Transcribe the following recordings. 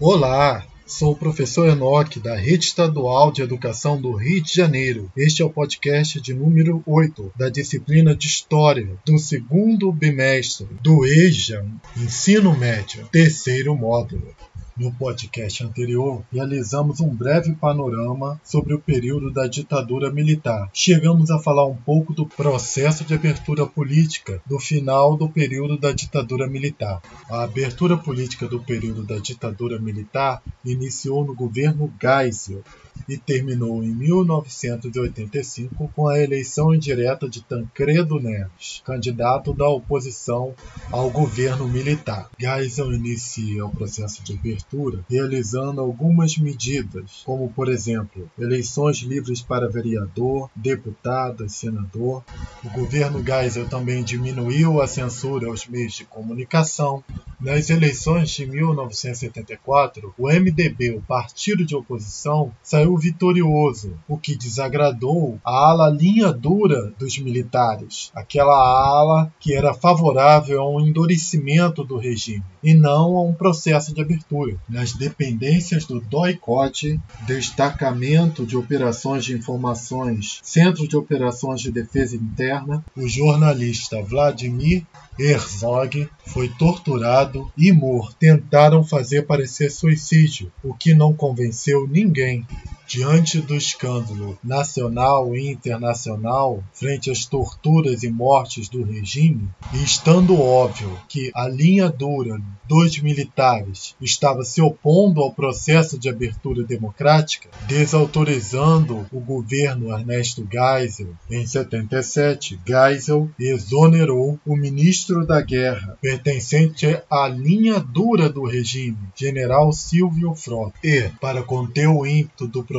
Olá, sou o professor Enoque da Rede Estadual de Educação do Rio de Janeiro. Este é o podcast de número 8 da disciplina de História do segundo bimestre do EJA, Ensino Médio, terceiro módulo. No podcast anterior, realizamos um breve panorama sobre o período da ditadura militar. Chegamos a falar um pouco do processo de abertura política do final do período da ditadura militar. A abertura política do período da ditadura militar iniciou no governo Geisel e terminou em 1985 com a eleição indireta de Tancredo Neves, candidato da oposição ao governo militar. Geisel inicia o processo de abertura realizando algumas medidas, como por exemplo, eleições livres para vereador, deputado e senador. O governo Geisel também diminuiu a censura aos meios de comunicação, nas eleições de 1974, o MDB, o partido de oposição, saiu vitorioso, o que desagradou a ala linha dura dos militares, aquela ala que era favorável a um endurecimento do regime e não a um processo de abertura. Nas dependências do DOICOT, Destacamento de Operações de Informações, Centro de Operações de Defesa Interna, o jornalista Vladimir Herzog foi torturado e morto. Tentaram fazer parecer suicídio, o que não convenceu ninguém. Diante do escândalo nacional e internacional, frente às torturas e mortes do regime, e estando óbvio que a linha dura dos militares estava se opondo ao processo de abertura democrática, desautorizando o governo Ernesto Geisel, em 77, Geisel exonerou o ministro da Guerra, pertencente à linha dura do regime, general Silvio Frota, e, para conter o ímpeto do processo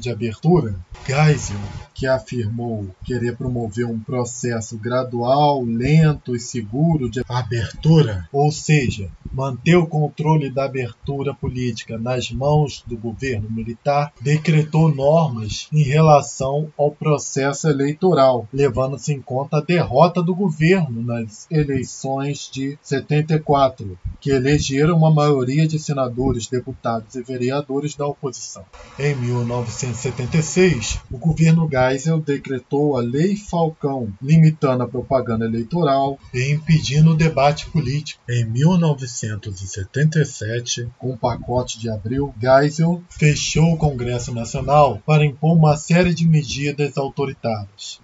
de abertura, Geisel, que afirmou querer promover um processo gradual, lento e seguro de abertura, ou seja, manter o controle da abertura política nas mãos do governo militar, decretou normas em relação ao processo eleitoral, levando-se em conta a derrota do governo nas eleições de 74, que elegeram uma maioria de senadores, deputados e vereadores da oposição. Em 1976, o governo Geisel decretou a Lei Falcão, limitando a propaganda eleitoral e impedindo o debate político. Em 1977, com o pacote de abril, Geisel fechou o Congresso Nacional para impor uma série de medidas autoritárias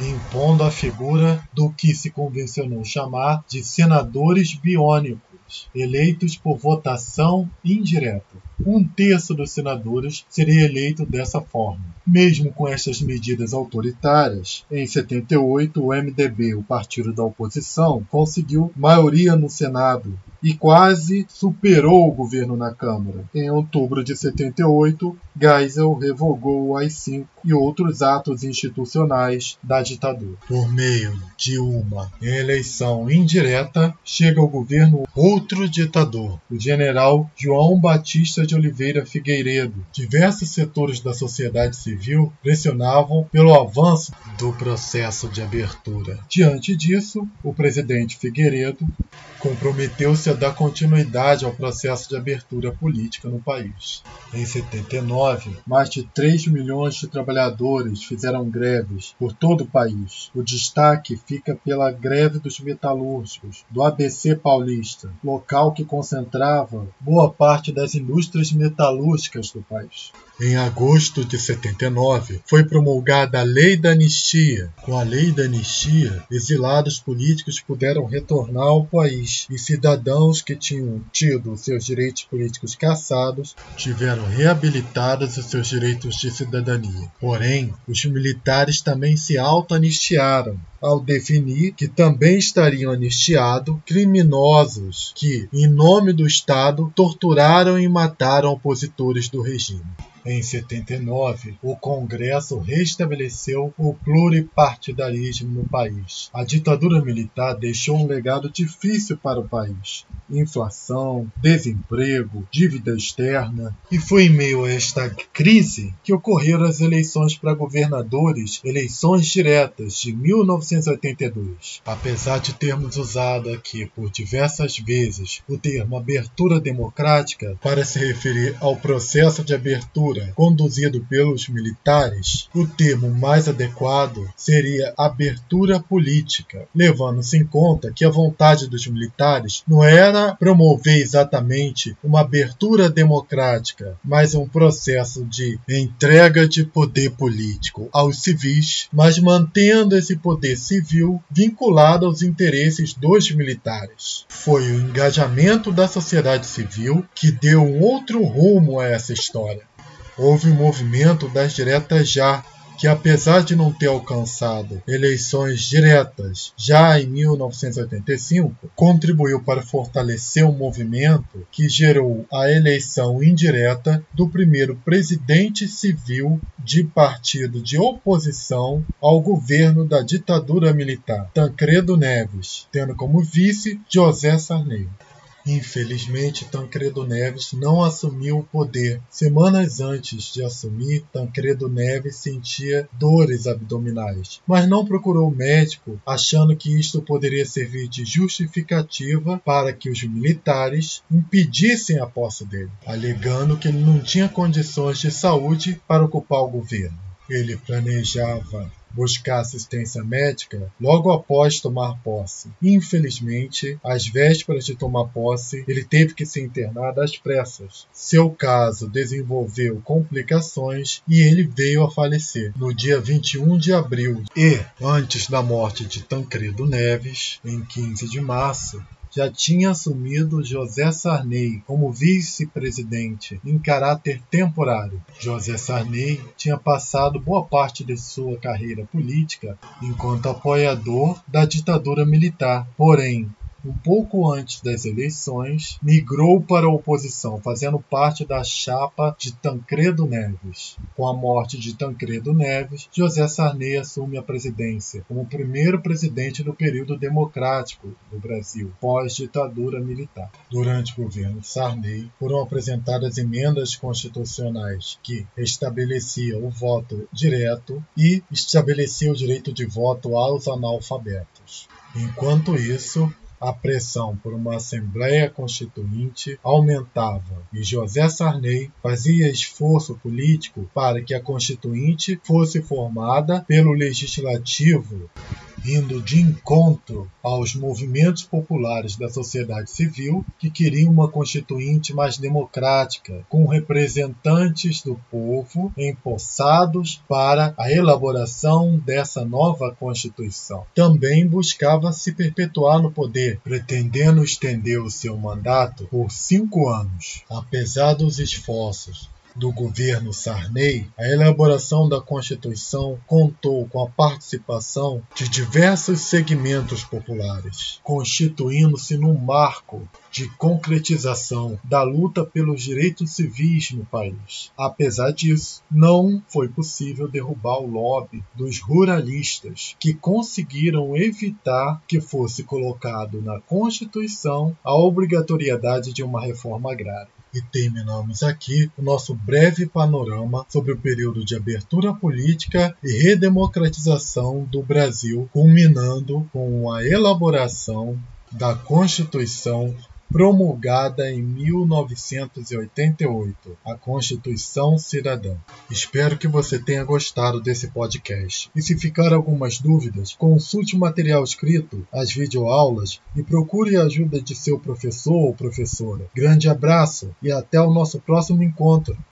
impondo a figura do que se convencionou chamar de senadores biônicos, eleitos por votação indireta. Um terço dos senadores seria eleito dessa forma. Mesmo com estas medidas autoritárias, em 78 o MDB, o partido da oposição, conseguiu maioria no Senado e quase superou o governo na Câmara. Em outubro de 78, Geisel revogou o AI-5 e outros atos institucionais da ditadura. Por meio de uma eleição indireta, chega ao governo outro ditador, o general João Batista de Oliveira Figueiredo. Diversos setores da sociedade civil pressionavam pelo avanço do processo de abertura. Diante disso, o presidente Figueiredo comprometeu-se a dar continuidade ao processo de abertura política no país. Em 79, mais de 3 milhões de trabalhadores fizeram greves por todo o país. O destaque fica pela greve dos metalúrgicos do ABC Paulista, local que concentrava boa parte das indústrias metalúrgicas do país. Em agosto de 79, foi promulgada a Lei da Anistia. Com a Lei da Anistia, exilados políticos puderam retornar ao país e cidadãos que tinham tido seus direitos políticos cassados tiveram reabilitados os seus direitos de cidadania. Porém, os militares também se auto-anistiaram ao definir que também estariam anistiados criminosos que, em nome do Estado, torturaram e mataram opositores do regime. Em 79, o Congresso restabeleceu o pluripartidarismo no país. A ditadura militar deixou um legado difícil para o país: inflação, desemprego, dívida externa. E foi em meio a esta crise que ocorreram as eleições para governadores, eleições diretas de 1982. Apesar de termos usado aqui por diversas vezes o termo abertura democrática para se referir ao processo de abertura conduzido pelos militares, o termo mais adequado seria abertura política, levando-se em conta que a vontade dos militares não era promover exatamente uma abertura democrática, mas um processo de entrega de poder político aos civis, mas mantendo esse poder civil vinculado aos interesses dos militares. Foi o engajamento da sociedade civil que deu um outro rumo a essa história houve um movimento das diretas já, que apesar de não ter alcançado eleições diretas já em 1985, contribuiu para fortalecer um movimento que gerou a eleição indireta do primeiro presidente civil de partido de oposição ao governo da ditadura militar, Tancredo Neves, tendo como vice José Sarney. Infelizmente, Tancredo Neves não assumiu o poder. Semanas antes de assumir, Tancredo Neves sentia dores abdominais, mas não procurou médico, achando que isto poderia servir de justificativa para que os militares impedissem a posse dele, alegando que ele não tinha condições de saúde para ocupar o governo. Ele planejava buscar assistência médica logo após tomar posse. Infelizmente, às vésperas de tomar posse, ele teve que se internar às pressas. Seu caso desenvolveu complicações e ele veio a falecer no dia 21 de abril. E, antes da morte de Tancredo Neves, em 15 de março, já tinha assumido José Sarney como vice-presidente em caráter temporário. José Sarney tinha passado boa parte de sua carreira política enquanto apoiador da ditadura militar, porém um pouco antes das eleições, migrou para a oposição, fazendo parte da chapa de Tancredo Neves. Com a morte de Tancredo Neves, José Sarney assume a presidência como primeiro presidente do período democrático do Brasil, pós-ditadura militar. Durante o governo Sarney, foram apresentadas emendas constitucionais que estabeleciam o voto direto e estabeleciam o direito de voto aos analfabetos. Enquanto isso, a pressão por uma Assembleia Constituinte aumentava e José Sarney fazia esforço político para que a Constituinte fosse formada pelo Legislativo indo de encontro aos movimentos populares da sociedade civil que queriam uma constituinte mais democrática, com representantes do povo empossados para a elaboração dessa nova constituição. Também buscava se perpetuar no poder, pretendendo estender o seu mandato por cinco anos. Apesar dos esforços do governo Sarney, a elaboração da Constituição contou com a participação de diversos segmentos populares, constituindo-se num marco de concretização da luta pelos direitos civis no país. Apesar disso, não foi possível derrubar o lobby dos ruralistas, que conseguiram evitar que fosse colocado na Constituição a obrigatoriedade de uma reforma agrária. E terminamos aqui o nosso breve panorama sobre o período de abertura política e redemocratização do Brasil, culminando com a elaboração da Constituição promulgada em 1988, a Constituição Cidadã. Espero que você tenha gostado desse podcast. E se ficar algumas dúvidas, consulte o material escrito, as videoaulas e procure a ajuda de seu professor ou professora. Grande abraço e até o nosso próximo encontro.